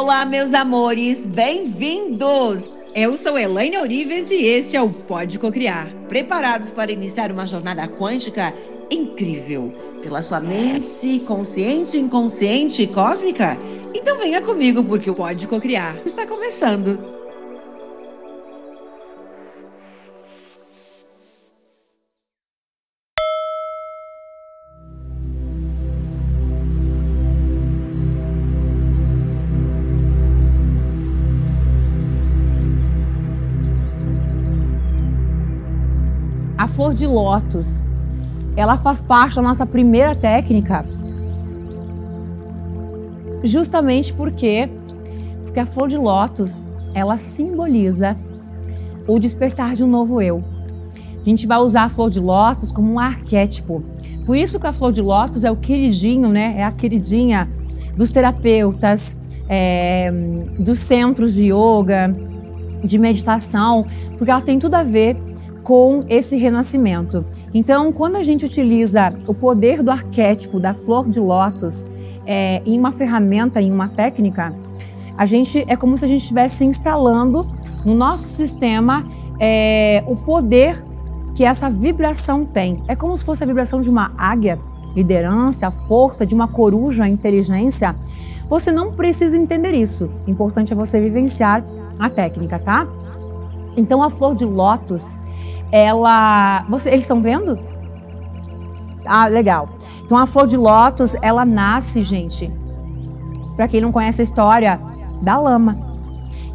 Olá, meus amores, bem-vindos! Eu sou Elaine Orives e este é o Pode Cocriar. Preparados para iniciar uma jornada quântica incrível pela sua mente consciente, inconsciente e cósmica? Então venha comigo porque o Pode Cocriar está começando. Flor de lótus. Ela faz parte da nossa primeira técnica. Justamente porque porque a flor de lótus, ela simboliza o despertar de um novo eu. A gente vai usar a flor de lótus como um arquétipo. Por isso que a flor de lótus é o queridinho, né? É a queridinha dos terapeutas, é, dos centros de yoga, de meditação, porque ela tem tudo a ver com esse renascimento. Então, quando a gente utiliza o poder do arquétipo da flor de lótus é, em uma ferramenta, em uma técnica, a gente é como se a gente estivesse instalando no nosso sistema é, o poder que essa vibração tem. É como se fosse a vibração de uma águia, liderança, força, de uma coruja, inteligência. Você não precisa entender isso. O importante é você vivenciar a técnica, tá? Então a flor de lótus, ela. Você, eles estão vendo? Ah, legal. Então a flor de lótus, ela nasce, gente. Para quem não conhece a história, da lama.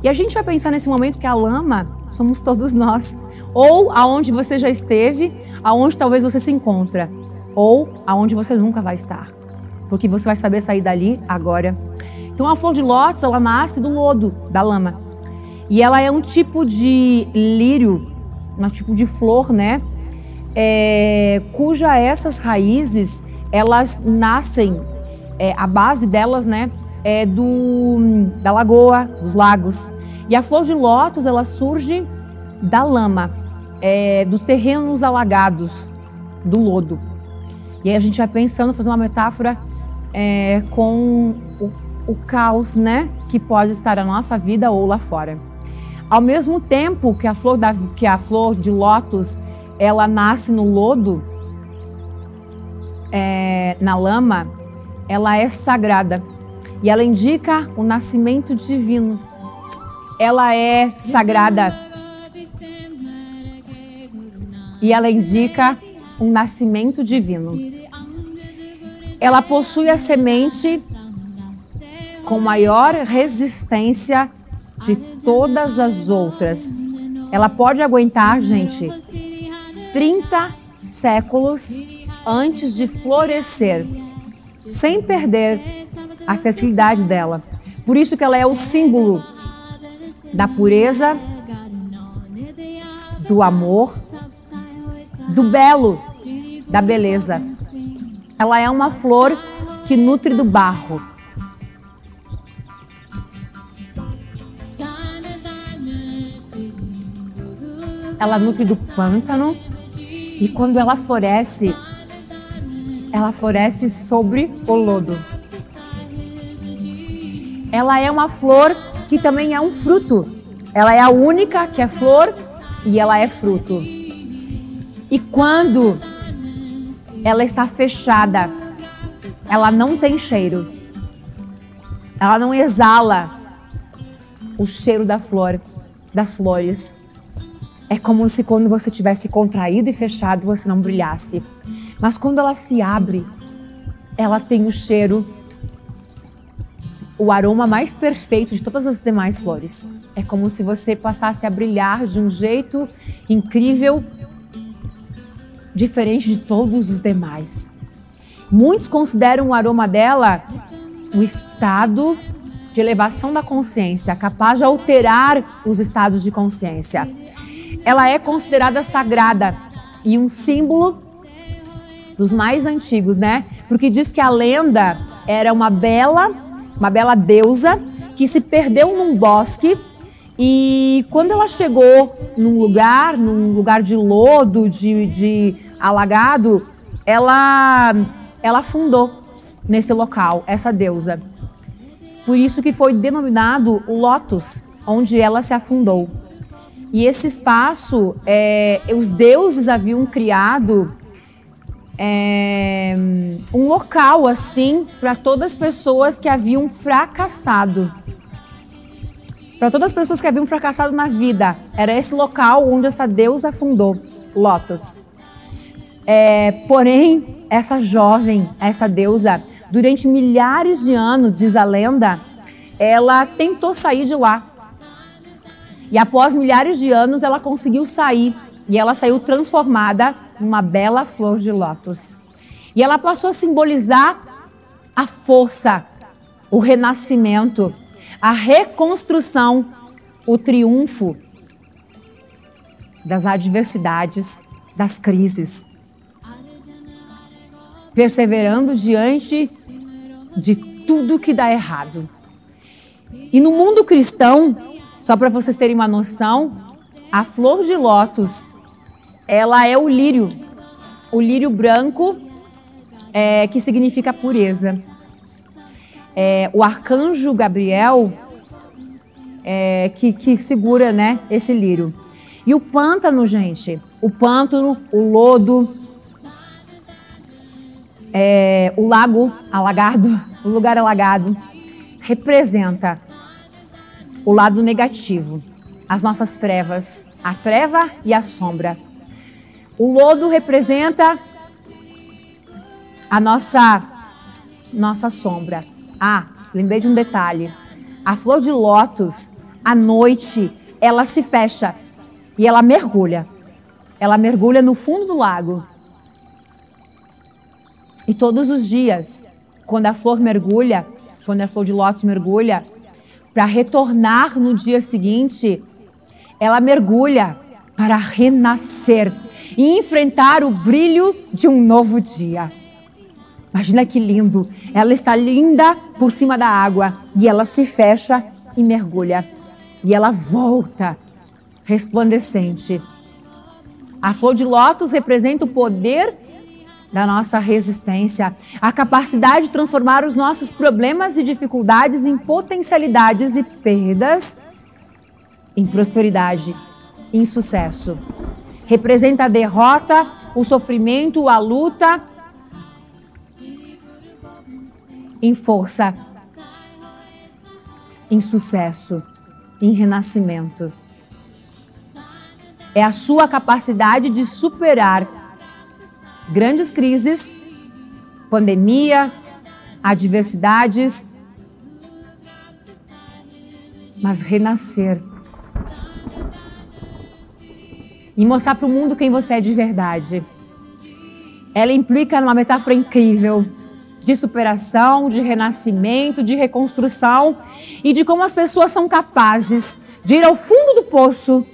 E a gente vai pensar nesse momento que a lama somos todos nós. Ou aonde você já esteve, aonde talvez você se encontra, ou aonde você nunca vai estar. Porque você vai saber sair dali agora. Então a flor de lótus, ela nasce do lodo, da lama. E ela é um tipo de lírio um tipo de flor, né? É, cuja essas raízes elas nascem, é, a base delas, né, é do da lagoa, dos lagos. E a flor de lótus ela surge da lama, é, dos terrenos alagados, do lodo. E aí a gente vai pensando, fazer uma metáfora é, com o, o caos, né, que pode estar na nossa vida ou lá fora. Ao mesmo tempo que a flor, da, que a flor de lótus ela nasce no lodo, é, na lama, ela é sagrada e ela indica o nascimento divino. Ela é sagrada e ela indica um nascimento divino. Ela possui a semente com maior resistência de todas as outras. Ela pode aguentar, gente, 30 séculos antes de florescer, sem perder a fertilidade dela. Por isso que ela é o símbolo da pureza, do amor, do belo, da beleza. Ela é uma flor que nutre do barro ela nutre do pântano e quando ela floresce, ela floresce sobre o lodo. Ela é uma flor que também é um fruto. Ela é a única que é flor e ela é fruto. E quando ela está fechada, ela não tem cheiro. Ela não exala o cheiro da flor, das flores. É como se quando você tivesse contraído e fechado você não brilhasse. Mas quando ela se abre, ela tem o cheiro, o aroma mais perfeito de todas as demais flores. É como se você passasse a brilhar de um jeito incrível, diferente de todos os demais. Muitos consideram o aroma dela o estado de elevação da consciência, capaz de alterar os estados de consciência ela é considerada sagrada e um símbolo dos mais antigos, né? Porque diz que a lenda era uma bela, uma bela deusa que se perdeu num bosque e quando ela chegou num lugar, num lugar de lodo, de, de alagado, ela, ela afundou nesse local, essa deusa. Por isso que foi denominado Lotus, onde ela se afundou. E esse espaço, é, os deuses haviam criado é, um local assim para todas as pessoas que haviam fracassado. Para todas as pessoas que haviam fracassado na vida. Era esse local onde essa deusa fundou, Lotus. É, porém, essa jovem, essa deusa, durante milhares de anos, diz a lenda, ela tentou sair de lá. E após milhares de anos, ela conseguiu sair. E ela saiu transformada numa bela flor de lótus. E ela passou a simbolizar a força, o renascimento, a reconstrução, o triunfo das adversidades, das crises. Perseverando diante de tudo que dá errado. E no mundo cristão, só para vocês terem uma noção, a flor de lótus, ela é o lírio, o lírio branco, é, que significa pureza. É, o arcanjo Gabriel é, que, que segura né, esse lírio. E o pântano, gente, o pântano, o lodo, é, o lago alagado, o lugar alagado, representa o lado negativo, as nossas trevas, a treva e a sombra. O lodo representa a nossa nossa sombra. Ah, lembrei de um detalhe. A flor de lótus, à noite, ela se fecha e ela mergulha. Ela mergulha no fundo do lago. E todos os dias, quando a flor mergulha, quando a flor de lótus mergulha, para retornar no dia seguinte, ela mergulha para renascer e enfrentar o brilho de um novo dia. Imagina que lindo! Ela está linda por cima da água e ela se fecha e mergulha. E ela volta resplandecente. A flor de lótus representa o poder da nossa resistência, a capacidade de transformar os nossos problemas e dificuldades em potencialidades e perdas em prosperidade, em sucesso. Representa a derrota, o sofrimento, a luta em força, em sucesso, em renascimento. É a sua capacidade de superar grandes crises, pandemia, adversidades, mas renascer e mostrar para o mundo quem você é de verdade. Ela implica numa metáfora incrível de superação, de renascimento, de reconstrução e de como as pessoas são capazes de ir ao fundo do poço,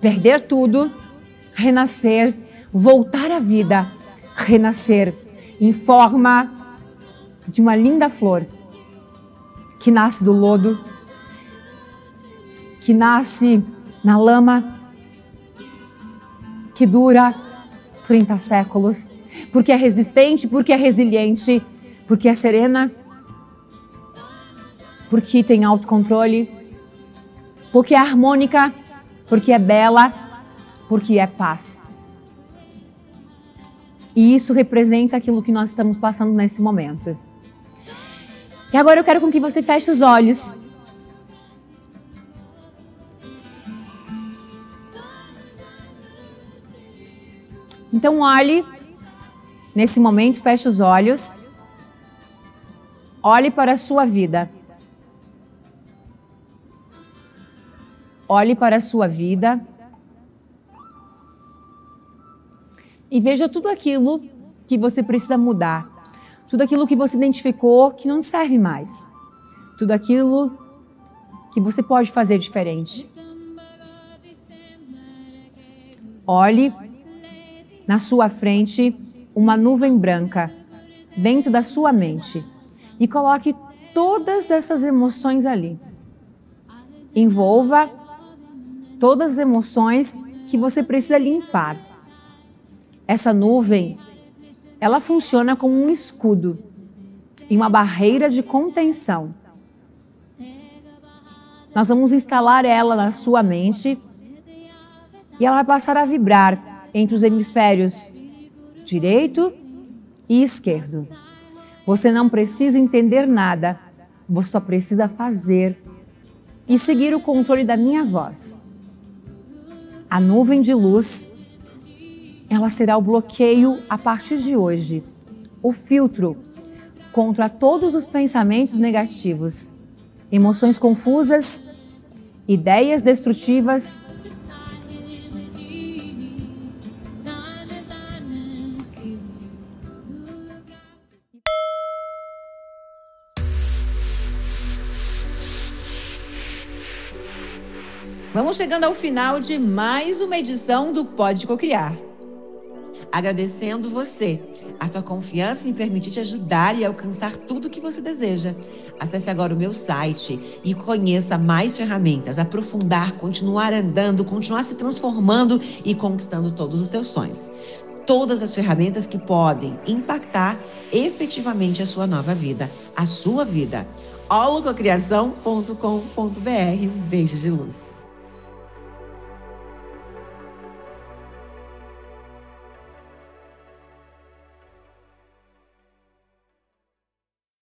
perder tudo, renascer voltar à vida, renascer em forma de uma linda flor que nasce do lodo, que nasce na lama, que dura 30 séculos, porque é resistente, porque é resiliente, porque é serena, porque tem autocontrole, porque é harmônica, porque é bela, porque é paz. E isso representa aquilo que nós estamos passando nesse momento. E agora eu quero com que você feche os olhos. Então olhe nesse momento, feche os olhos. Olhe para a sua vida. Olhe para a sua vida. E veja tudo aquilo que você precisa mudar, tudo aquilo que você identificou que não serve mais, tudo aquilo que você pode fazer diferente. Olhe na sua frente uma nuvem branca dentro da sua mente e coloque todas essas emoções ali. Envolva todas as emoções que você precisa limpar. Essa nuvem, ela funciona como um escudo e uma barreira de contenção Nós vamos instalar ela na sua mente e ela vai passar a vibrar entre os hemisférios direito e esquerdo. Você não precisa entender nada, você só precisa fazer e seguir o controle da minha voz. A nuvem de luz, ela será o bloqueio a partir de hoje, o filtro contra todos os pensamentos negativos, emoções confusas, ideias destrutivas. Vamos chegando ao final de mais uma edição do Pode Cocriar. Agradecendo você, a tua confiança me permitir te ajudar e alcançar tudo o que você deseja. Acesse agora o meu site e conheça mais ferramentas, aprofundar, continuar andando, continuar se transformando e conquistando todos os teus sonhos. Todas as ferramentas que podem impactar efetivamente a sua nova vida, a sua vida. holococriação.com.br. Beijos de luz.